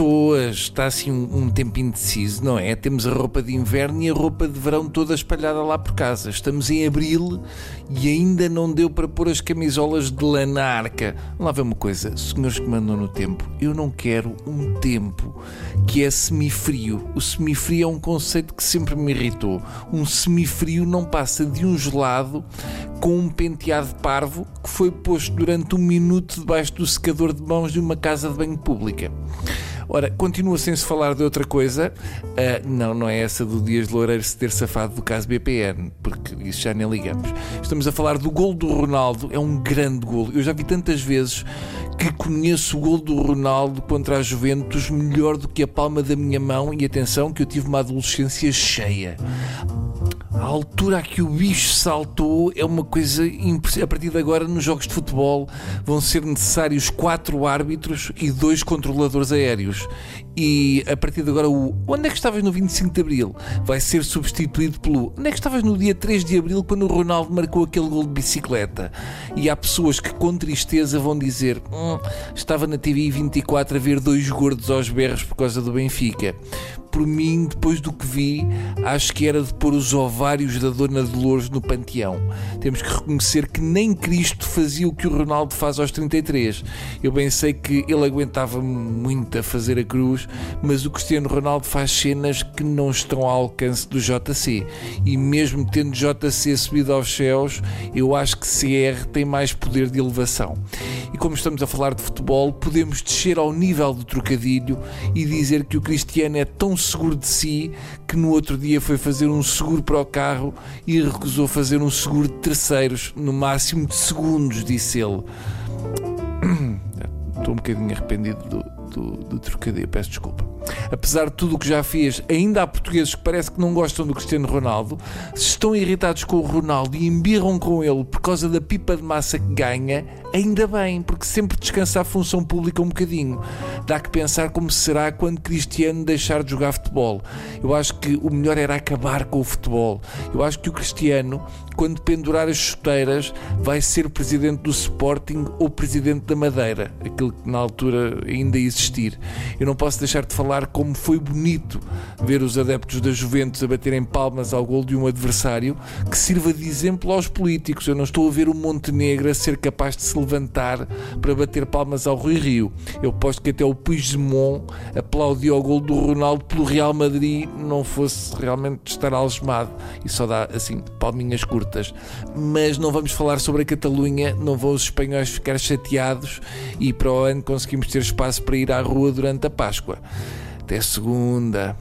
Pessoas, está assim um, um, tempo indeciso, não é? Temos a roupa de inverno e a roupa de verão toda espalhada lá por casa. Estamos em abril e ainda não deu para pôr as camisolas de lã na arca. Lá vê uma coisa, senhores que mandam no tempo, eu não quero um tempo que é semifrio. O semifrio é um conceito que sempre me irritou. Um semifrio não passa de um gelado com um penteado parvo que foi posto durante um minuto debaixo do secador de mãos de uma casa de banho pública. Ora, continua sem se falar de outra coisa. Uh, não, não é essa do Dias de Loureiro se ter safado do caso BPN, porque isso já nem ligamos. Estamos a falar do gol do Ronaldo, é um grande gol. Eu já vi tantas vezes que conheço o gol do Ronaldo contra a Juventus melhor do que a palma da minha mão e atenção que eu tive uma adolescência cheia. A altura a que o bicho saltou é uma coisa. A partir de agora, nos jogos de futebol, vão ser necessários quatro árbitros e dois controladores aéreos. E a partir de agora, o onde é que estavas no 25 de Abril vai ser substituído pelo onde é que estavas no dia 3 de Abril quando o Ronaldo marcou aquele gol de bicicleta. E há pessoas que, com tristeza, vão dizer: hum, estava na TV 24 a ver dois gordos aos berros por causa do Benfica por mim, depois do que vi, acho que era de pôr os ovários da Dona Dolores no panteão. Temos que reconhecer que nem Cristo fazia o que o Ronaldo faz aos 33. Eu bem sei que ele aguentava muito a fazer a cruz, mas o Cristiano Ronaldo faz cenas que não estão ao alcance do JC. E mesmo tendo JC subido aos céus, eu acho que CR tem mais poder de elevação. E como estamos a falar de futebol, podemos descer ao nível do trocadilho e dizer que o Cristiano é tão seguro de si que no outro dia foi fazer um seguro para o carro e recusou fazer um seguro de terceiros, no máximo de segundos, disse ele. Estou um bocadinho arrependido do, do, do trocadilho, peço desculpa. Apesar de tudo o que já fez, ainda há portugueses que parece que não gostam do Cristiano Ronaldo, se estão irritados com o Ronaldo e embirram com ele por causa da pipa de massa que ganha, ainda bem, porque sempre descansa a função pública um bocadinho. Dá que pensar como será quando Cristiano deixar de jogar futebol. Eu acho que o melhor era acabar com o futebol. Eu acho que o Cristiano, quando pendurar as chuteiras, vai ser presidente do Sporting ou presidente da Madeira, aquilo que na altura ainda existir. Eu não posso deixar de falar como foi bonito ver os adeptos da Juventus a baterem palmas ao gol de um adversário que sirva de exemplo aos políticos. Eu não estou a ver o Montenegro a ser capaz de se levantar para bater palmas ao Rui Rio. Eu posto que até o Puigdemont aplaudiu ao gol do Ronaldo pelo Real Madrid não fosse realmente estar algemado e só dá assim palminhas curtas. Mas não vamos falar sobre a Catalunha, não vão os espanhóis ficar chateados e para o ano conseguimos ter espaço para ir à rua durante a Páscoa. Até segunda.